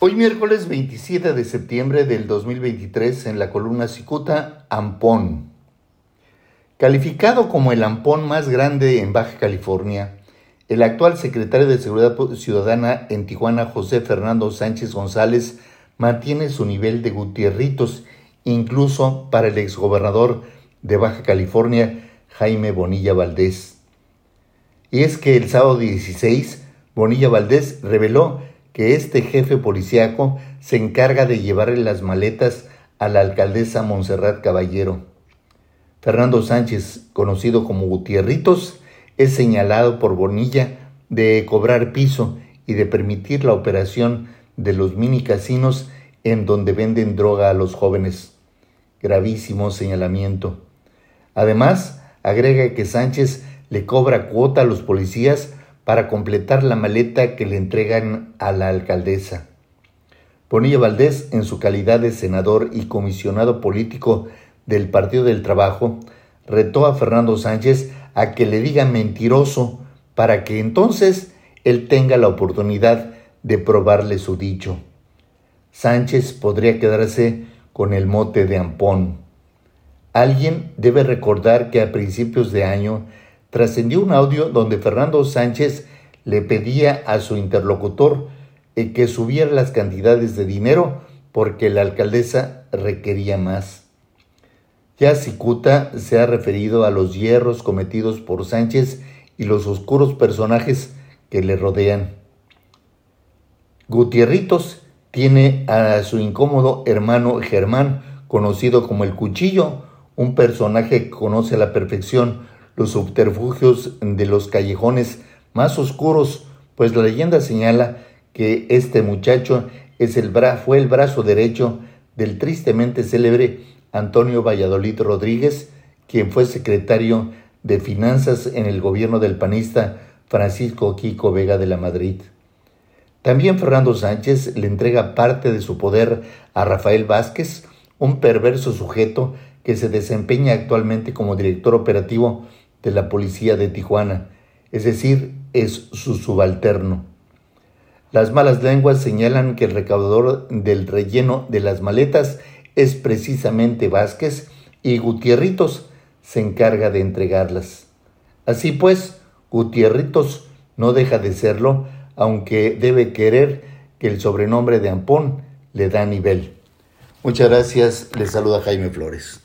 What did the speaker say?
Hoy miércoles 27 de septiembre del 2023 en la columna Cicuta, Ampón. Calificado como el Ampón más grande en Baja California, el actual secretario de Seguridad Ciudadana en Tijuana, José Fernando Sánchez González, mantiene su nivel de gutierritos, incluso para el exgobernador de Baja California, Jaime Bonilla Valdés. Y es que el sábado 16, Bonilla Valdés reveló que este jefe policíaco se encarga de llevarle las maletas a la alcaldesa Montserrat Caballero. Fernando Sánchez, conocido como Gutierritos, es señalado por Bonilla de cobrar piso y de permitir la operación de los mini casinos en donde venden droga a los jóvenes. Gravísimo señalamiento. Además, agrega que Sánchez le cobra cuota a los policías para completar la maleta que le entregan a la alcaldesa. Bonilla Valdés, en su calidad de senador y comisionado político del Partido del Trabajo, retó a Fernando Sánchez a que le diga mentiroso para que entonces él tenga la oportunidad de probarle su dicho. Sánchez podría quedarse con el mote de Ampón. Alguien debe recordar que a principios de año trascendió un audio donde Fernando Sánchez le pedía a su interlocutor eh, que subiera las cantidades de dinero porque la alcaldesa requería más. Ya Cicuta se ha referido a los hierros cometidos por Sánchez y los oscuros personajes que le rodean. Gutierritos tiene a su incómodo hermano Germán, conocido como el Cuchillo, un personaje que conoce a la perfección los subterfugios de los callejones más oscuros, pues la leyenda señala que este muchacho es el fue el brazo derecho del tristemente célebre Antonio Valladolid Rodríguez, quien fue secretario de Finanzas en el gobierno del panista Francisco Quico Vega de la Madrid. También Fernando Sánchez le entrega parte de su poder a Rafael Vázquez, un perverso sujeto que se desempeña actualmente como director operativo de la policía de Tijuana, es decir, es su subalterno. Las malas lenguas señalan que el recaudador del relleno de las maletas es precisamente Vázquez y Gutierritos se encarga de entregarlas. Así pues, Gutierritos no deja de serlo, aunque debe querer que el sobrenombre de Ampón le da nivel. Muchas gracias, le saluda Jaime Flores.